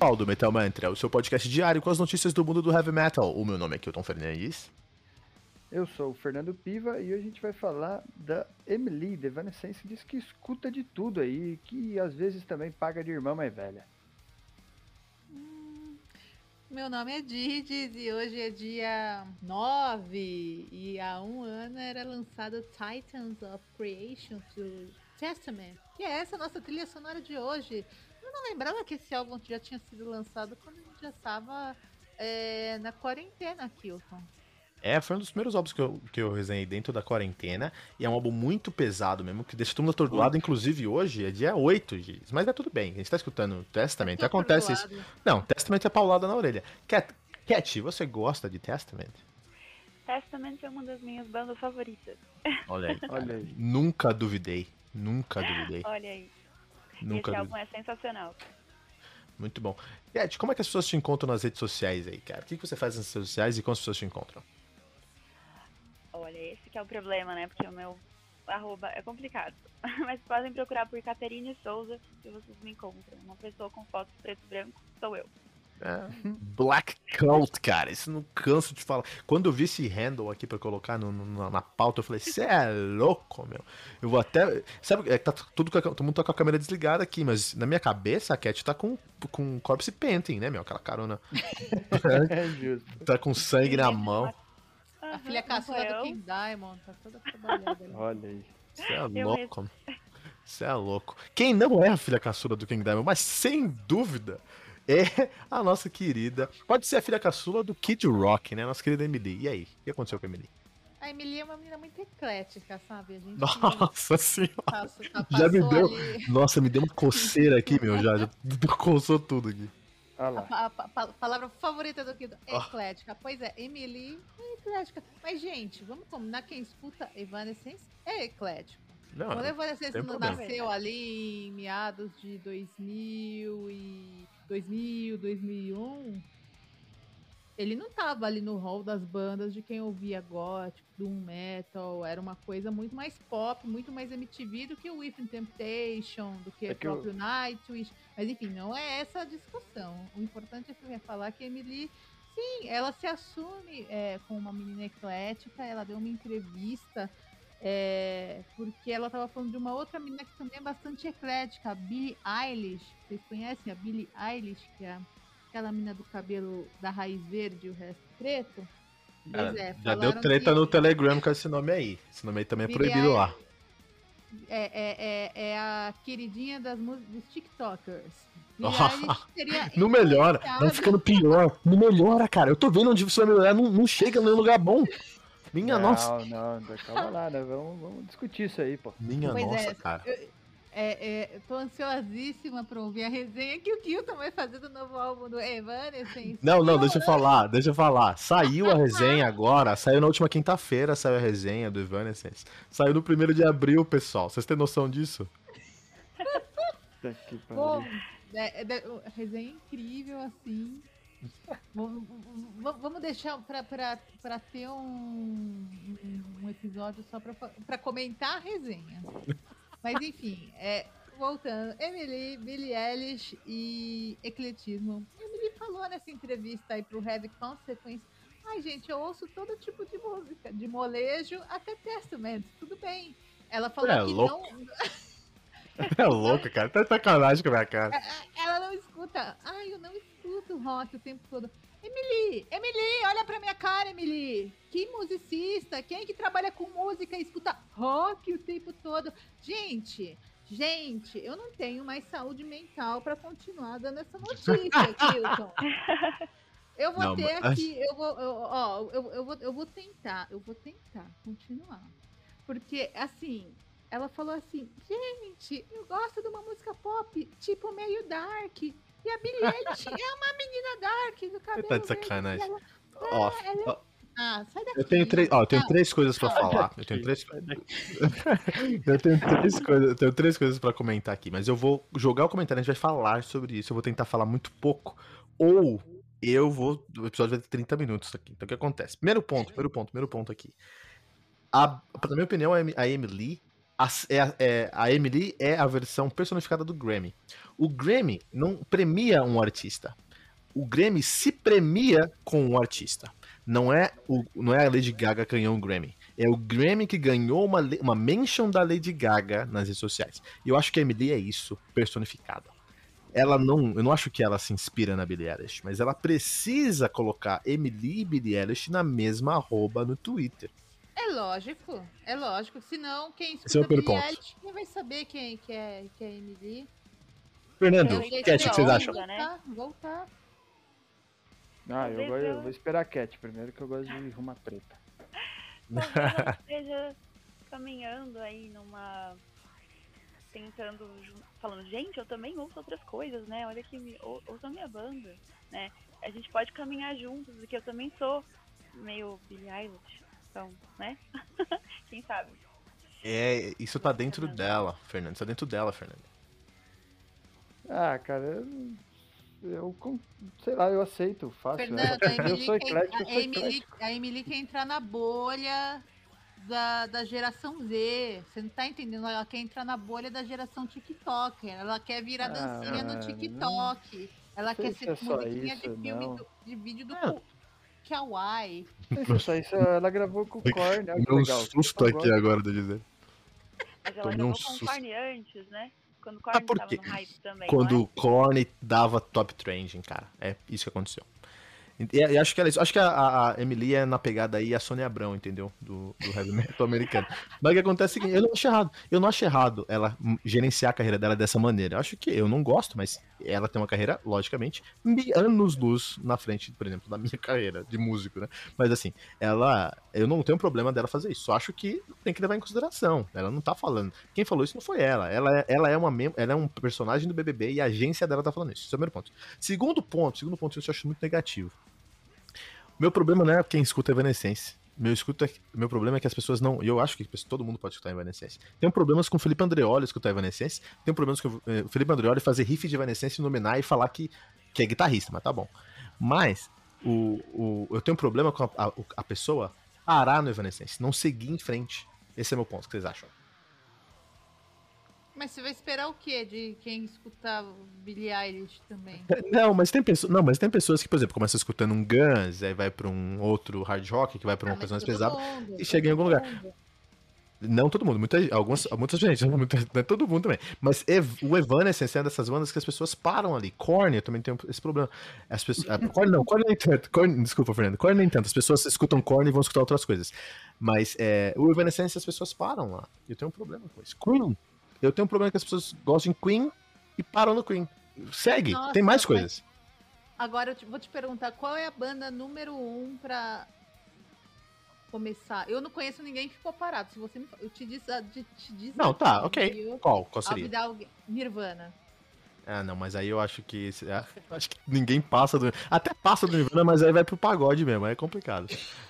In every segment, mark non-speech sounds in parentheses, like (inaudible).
Paulo do Metal Mantra, o seu podcast diário com as notícias do mundo do heavy metal. O meu nome é Kilton Fernandes. Eu sou o Fernando Piva e hoje a gente vai falar da Emily, The Evanescence, diz que escuta de tudo aí, que às vezes também paga de irmã mais velha. Meu nome é Didis e hoje é dia 9 e há um ano era lançado Titans of Creation to Testament, que é essa nossa trilha sonora de hoje. Eu não lembrava que esse álbum já tinha sido lançado quando a gente já estava é, na quarentena, Kilton. É, foi um dos primeiros álbuns que eu, que eu resenhei dentro da quarentena. E é um álbum muito pesado mesmo, que deixa todo mundo atordoado. Inclusive hoje é dia 8 de. Mas é tudo bem, a gente tá escutando Testament. Tô Acontece isso. Não, Testament é paulada na orelha. Cat, Cat, você gosta de Testament? Testament é uma das minhas bandas favoritas. Olha aí. Olha aí. Nunca duvidei. Nunca duvidei. Olha aí. Nunca Esse álbum é sensacional. Muito bom. Cat, como é que as pessoas te encontram nas redes sociais aí, cara? O que que você faz nas redes sociais e como as pessoas te encontram? Olha, esse que é o problema, né? Porque o meu arroba é complicado. (laughs) Mas podem procurar por Caterine Souza que vocês me encontram. Uma pessoa com fotos preto e branco sou eu. É, Black Cult, cara, isso não canso de falar. Quando eu vi esse handle aqui pra colocar no- no- na, na pauta, eu falei, você é louco, meu. Eu vou até. Sabe, é, que tá tudo com a- todo mundo tá com a câmera desligada aqui, mas na minha cabeça a Cat tá com, com corpse painting, né, meu? Aquela carona. (laughs) É justo. Tá com sangue na mão. A filha caçula sou do. King Diamond tá toda trabalhada ali. Olha aí. Você é louco. Você é louco. Quem não é a filha caçula do King Diamond, mas sem dúvida é a nossa querida. Pode ser a filha caçula do Kid Rock, né? Nossa querida Emily. E aí? O que aconteceu com a Emily? A Emily é uma menina muito eclética, sabe? A gente Nossa senhora. tá- (laughs) Já me deu. ali- Nossa, me deu uma coceira aqui, meu. Já, já (laughs) coçou tudo aqui. Olha A, a a palavra favorita do Kido, Ah. eclética. Pois é, Emily é eclética. Mas, gente, vamos combinar quem escuta Evanescence é eclético. Não, Quando Evanescence não nasceu ali em meados de 2000 e 2000, 2001, ele não tava ali no hall das bandas de quem ouvia gótico, doom metal, era uma coisa muito mais pop, muito mais MTV do que o Within Temptation, do que É que próprio Nightwish. Mas enfim, não é essa a discussão. O importante é falar que a Emily, sim, ela se assume é, como uma menina eclética, ela deu uma entrevista é, porque ela tava falando de uma outra menina que também é bastante eclética, a Billie Eilish. Vocês conhecem a Billie Eilish, que é aquela menina do cabelo da raiz verde e o resto preto? Pois é, já deu treta que no Telegram com esse nome aí. Esse nome aí também é Billie proibido lá. É, é, é, é a queridinha das dos TikTokers. Não melhora, vai ficando pior. Não melhora, cara. Eu tô vendo onde você vai melhorar, não, não chega no lugar bom. Minha não, nossa. não, não, calma lá, né? Vamos, vamos discutir isso aí, pô. Minha Pois nossa, é, cara. É, é, eu tô ansiosíssima pra ouvir a resenha que o Kilton vai fazer do novo álbum do Evanescence. (laughs) Não, não, deixa eu falar, deixa eu falar. Saiu a resenha agora, saiu na última quinta-feira, saiu a resenha do Evanescence. Saiu no primeiro de abril, pessoal. Vocês têm noção disso? Pariu. é, é, é, resenha incrível, assim. Vamos, deixar pra ter um, um- episódio só pra comentar a resenha. Mas enfim, é, voltando. Emily, Billie Eilish e ecletismo. Emily falou nessa entrevista aí pro Heavy Consequence. Ai, gente, eu ouço todo tipo de música, de molejo até Testament, tudo bem. Ela falou É que louco. não, (laughs) É louco, cara. Tá sacanagem com a minha cara. ela não escuta. Ai, eu não escuto rock o tempo todo. Emily, Emily, olha pra minha cara, Emily. Que musicista, quem é que trabalha com música e escuta rock o tempo todo? Gente, gente, eu não tenho mais saúde mental pra continuar dando essa notícia, (laughs) Kilton. Eu vou Não, ter mas- aqui, eu vou, eu, ó, eu, eu vou, eu vou tentar, eu vou tentar continuar. Porque, assim, ela falou assim, gente, eu gosto de uma música pop, tipo meio dark. E a Eilish é uma menina dark do cabelo Tá de sacanagem. ela- Ó, ela- ó, Ah, sai daqui. eu tenho três, ó, eu tenho três coisas pra Sai falar. Eu tenho três, (laughs) eu tenho três coisas, eu tenho três coisas para comentar aqui, mas eu vou jogar o comentário, a gente vai falar sobre isso. Eu vou tentar falar muito pouco ou eu vou, o episódio vai ter 30 minutos aqui. Então o que acontece? Primeiro ponto, primeiro ponto, primeiro ponto aqui. A, na minha opinião, a Emily, a, é, a- é- a Emily é a versão personificada do Grammy. O Grammy não premia um artista. O Grammy se premia com um artista. Não é, o, não é a Lady Gaga que ganhou o Grammy. É o Grammy que ganhou uma, uma mention da Lady Gaga nas redes sociais. E eu acho que a Emily é isso, personificada. Ela não. Eu não acho que ela se inspira na Billie Eilish, mas ela precisa colocar Emily e Billie Eilish na mesma arroba no Twitter. É lógico, é lógico. Senão, quem Esse é o escuta primeiro Billie ponto. Eilish, quem vai saber quem que é, que é Emily? Fernando, sei o que que vocês é acham? onda, né? Voltar, voltar. Ah, eu, go- eu vou esperar a Cat primeiro, que eu gosto de arrumar treta. (laughs) Talvez ela esteja caminhando aí numa. Tentando. Falando, gente, eu também ouço outras coisas, né? Olha que me... ou- ouço a minha banda, né? A gente pode caminhar juntos, porque eu também sou meio Billie Eilish. Então, né? (laughs) Quem sabe? É, isso tá dentro dela, Fernando. Isso tá dentro dela, Fernando. Ah, cara, eu, eu sei lá, eu aceito, fácil. Fernando, a (laughs) eu Emily, sou quer, eclético, eu a, Emily, a Emily quer entrar na bolha da, da geração Z. Você não tá entendendo? Ela quer entrar na bolha da geração TikToker. Ela quer virar Ah, dancinha no TikTok. Ela sei quer se ser é só musiquinha isso, de filme do- de vídeo do Ah. Kawaii. É isso, ela gravou com o Korn, que Deu um legal. susto aqui Agora- agora de dizer. Mas ela Tomei um gravou com susto. o Korn antes, né? Quando o Korn Ah, por tava quê? no hype também. Quando não o Korn dava top trending, cara. É isso que aconteceu. E, acho que, ela, acho que a, a- Emily é na pegada aí a Sônia Abrão, entendeu? Do, do heavy metal americano. Mas o que acontece é o seguinte, eu não acho errado. Eu não acho errado ela gerenciar a carreira dela dessa maneira. Eu acho que eu não gosto, mas ela tem uma carreira, logicamente, anos luz na frente, por exemplo, da minha (laughs) carreira de músico, né? Mas assim, ela. Eu não tenho problema dela fazer isso. Só acho que tem que levar em consideração. Ela não tá falando. Quem falou isso não foi ela. Ela é, ela é, uma, ela é um personagem do BBB e a agência dela tá falando isso. Esse é o primeiro ponto. Segundo ponto, segundo ponto, eu acho muito negativo. Meu problema não é quem escuta Evanescence. Meu, escuta, meu problema é que as pessoas não. Eu acho que todo mundo pode escutar Evanescence. Tenho problemas com o Felipe Andreoli escutar Evanescence. Tenho problemas com eh, o Felipe Andreoli fazer riff de Evanescence, nominar e falar que, que é guitarrista, mas tá bom. Mas o, o, eu tenho um problema com a, a, a pessoa parar no Evanescence, não seguir em frente. Esse é meu ponto, o que vocês acham? Mas você vai esperar o quê de quem escutar Billie Eilish também? Não, mas tem pessoas, não, mas tem pessoas que, por exemplo, começam escutando um Guns, aí vai pra um outro hard rock, que vai pra uma Ah, coisa mais pesada. mundo, e chega em algum lugar. mundo. Não todo mundo, muita, algumas, muita gente, (laughs) não muita- não é todo mundo também. Mas Ev- o Evanescence é uma dessas bandas que as pessoas param ali. Korn, eu também tenho esse problema. As pessoas, ah, Korn não, Korn nem tanto. Korn, desculpa, Fernando. Korn nem tanto. As pessoas escutam Korn e vão escutar outras coisas. Mas é, o Evanescence as pessoas param lá. Eu tenho um problema com isso. Queen. Eu tenho um problema que as pessoas gostam de Queen e param no Queen. Segue, Nossa, tem mais mas- coisas. Agora eu te- vou te perguntar, qual é a banda número um pra começar? Eu não conheço ninguém que ficou parado. Se você me, eu te disse, te, te disse Não, tá, ok. Qual? Qual seria? alguém- Nirvana. Ah, não, mas aí eu acho que. esse- eu (laughs) acho que ninguém passa do. Até passa do Nirvana, mas aí vai pro pagode mesmo, aí é complicado.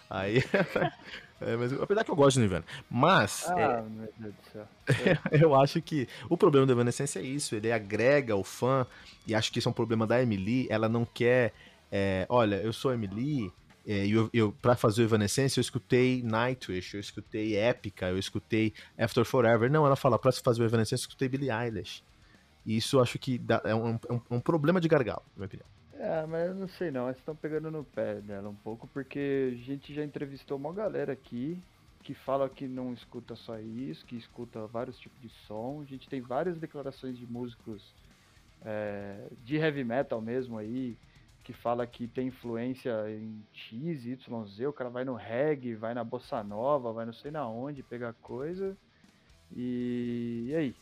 Aí. (laughs) é, mas, apesar que eu gosto do Nirvana. Mas é, Ah, meu Deus do céu. (laughs) eu acho que o problema do Evanescence é isso. Ele agrega o fã, e acho que isso é um problema da Emily. Ela não quer. é, olha, eu sou a Emily. é, E eu, eu, pra fazer o Evanescence, eu escutei Nightwish, eu escutei Épica, eu escutei After Forever. Não, ela fala, pra fazer o Evanescence, eu escutei Billie Eilish. E isso acho que dá- é, um, é um- é um problema de gargalo, na minha opinião. É, mas eu não sei não, estão pegando no pé dela um pouco, porque a gente já entrevistou uma galera aqui que fala que não escuta só isso, que escuta vários tipos de som. A gente tem várias declarações de músicos é, de heavy metal mesmo aí, que fala que tem influência em X, Y, Z, o cara vai no reggae, vai na bossa nova, vai não sei na onde pegar coisa. E, e aí?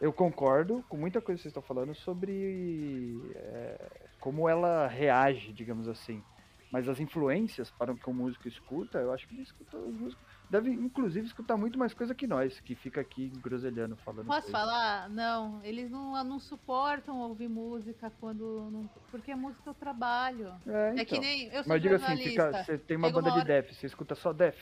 Eu concordo com muita coisa que vocês estão falando sobre é, como ela reage, digamos assim. Mas as influências para o que o músico escuta, eu acho que ele escuta os músicos. Deve, inclusive, escutar muito mais coisa que nós, que fica aqui groselhando, falando. Posso coisa. falar? Não, eles não, não suportam ouvir música quando. Não, porque a música é o trabalho. É, É então. que nem. Eu sou Mas diga assim, fica, você tem uma Chega banda uma de hora- def, você escuta só def.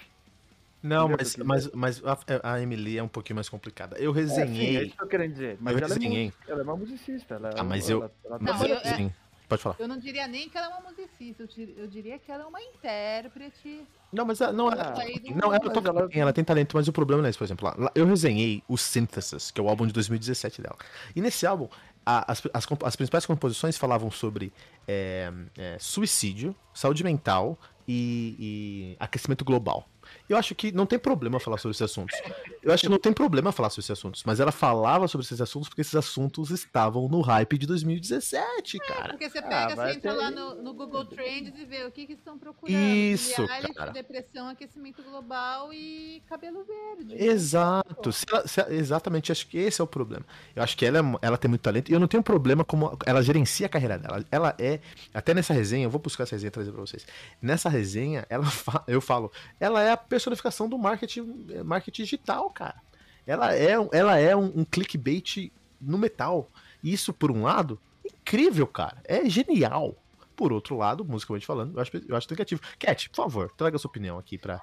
Não, mas, mas, mas a, a Emily é um pouquinho mais complicada. Eu É, sim, é resenhei. isso que eu quero dizer. Mas Eu ela é, resenhei. música, ela é uma musicista. Ela, Ah, mas ela, eu- ela, Não, tá- eu- é- Sim. Pode falar. Eu não diria nem que ela é uma musicista, eu, dir- eu diria que ela é uma intérprete. Não, mas ela- não, ela, não, ela mas toca ela- bem, ela tem talento, mas o problema não é esse, por exemplo. lá- eu resenhei o Synthesis, que é o álbum de 2017 dela. E nesse álbum, a- as, as, as principais composições falavam sobre é, é, suicídio, saúde mental e, e aquecimento global. Eu acho que não tem problema falar sobre esses assuntos. Eu acho que não tem problema falar sobre esses assuntos, mas ela falava sobre esses assuntos porque esses assuntos estavam no hype de 2017, cara. Porque você Ah, pega, vai você entra ter- lá no, no Google Trends e vê o que, que estão procurando. Isso, Eilish, cara. depressão, aquecimento global e cabelo verde. Exato, se ela- se ela- exatamente, acho que esse é o problema. Eu acho que ela, é ela tem muito talento e eu não tenho problema como ela gerencia a carreira dela. Ela é, até nessa resenha, eu vou buscar essa resenha e trazer pra vocês. Nessa resenha, ela (laughs) fa- eu falo, ela é a personificação do marketing, eh, marketing digital, cara. Ela é, ela é um, um clickbait no metal. Isso, por um lado, incrível, cara. É genial. Por outro lado, musicalmente falando, eu acho, eu acho negativo. Cat, por favor, traga sua opinião aqui pra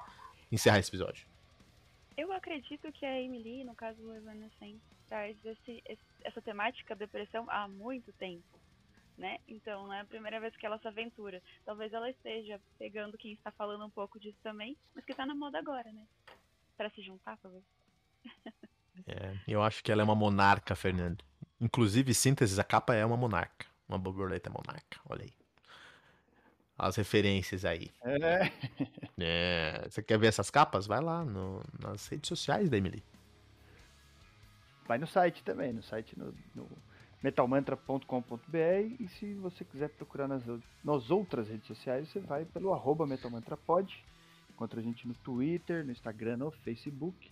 encerrar esse episódio. Eu acredito que a Emily, no caso do Evanescence, traz esse- essa temática depressão há muito tempo, né? Então não é a primeira vez que ela se aventura. Talvez ela esteja pegando quem está falando um pouco disso também, mas que tá na moda agora, né? Pra se juntar, talvez. (laughs) É, eu acho que ela é uma monarca, Fernando. Inclusive, síntese, a capa é uma monarca. Uma borboleta monarca, olha aí. As referências aí. É, É, você quer ver essas capas? Vai lá no- nas redes sociais da Emily. vai no site também, no site no, no metalmantra.com.br e se você quiser procurar nas, nas outras redes sociais, você vai pelo arroba metalmantrapod. Encontra a gente no Twitter, no Instagram, no Facebook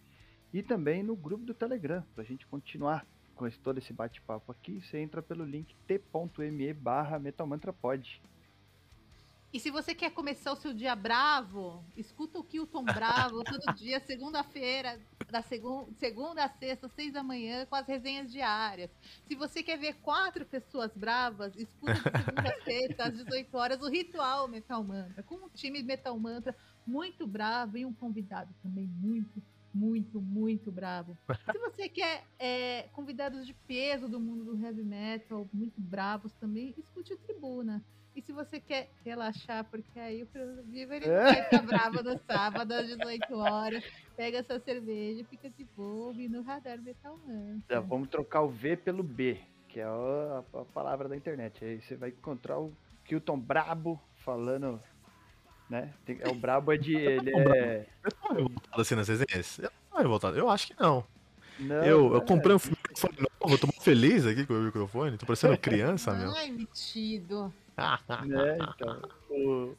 e também no grupo do Telegram. Pra gente continuar com todo esse bate-papo aqui, você entra pelo link t.me barra metalmantrapod. E se você quer começar o seu dia bravo, escuta o Kilton Bravo (laughs) todo dia, segunda-feira, da segun, segunda a sexta, seis da manhã, com as resenhas diárias. Se você quer ver quatro pessoas bravas, escuta de segunda a sexta, às 18 horas, o Ritual Metal Mantra, com um time Metal Mantra muito bravo e um convidado também muito, muito, muito bravo. Se você quer é, convidados de peso do mundo do heavy metal, muito bravos também, escute o Tribuna. E se você quer relaxar, porque aí o Vivo ele vai ficar bravo no sábado às 18 horas, pega essa cerveja, fica de boa e no radar Metal Mantra. Já vamos trocar o V pelo B, que é a, a palavra da internet. Aí você vai encontrar o Kilton Brabo falando, né? Tem- é o Brabo é de (laughs) ele é Eu tô revoltado assim nas resenhas? Eu não tô revoltado. Eu acho que não. não, eu, eu é, comprei um microfone novo, eu tô muito feliz aqui com o meu microfone. Tô parecendo (laughs) criança, meu. Ai, metido. Né? Então, o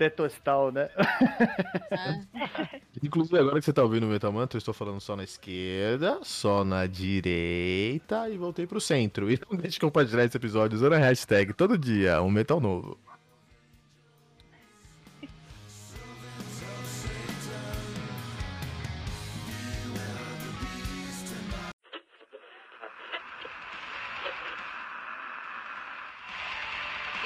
Tetostal, né? tá? Inclusive, agora que você tá ouvindo o Metal Mantra, eu estou falando só na esquerda, só na direita e voltei pro centro. E (laughs) não deixe de compartilhar esse episódio usando a hashtag todo dia, um metal novo.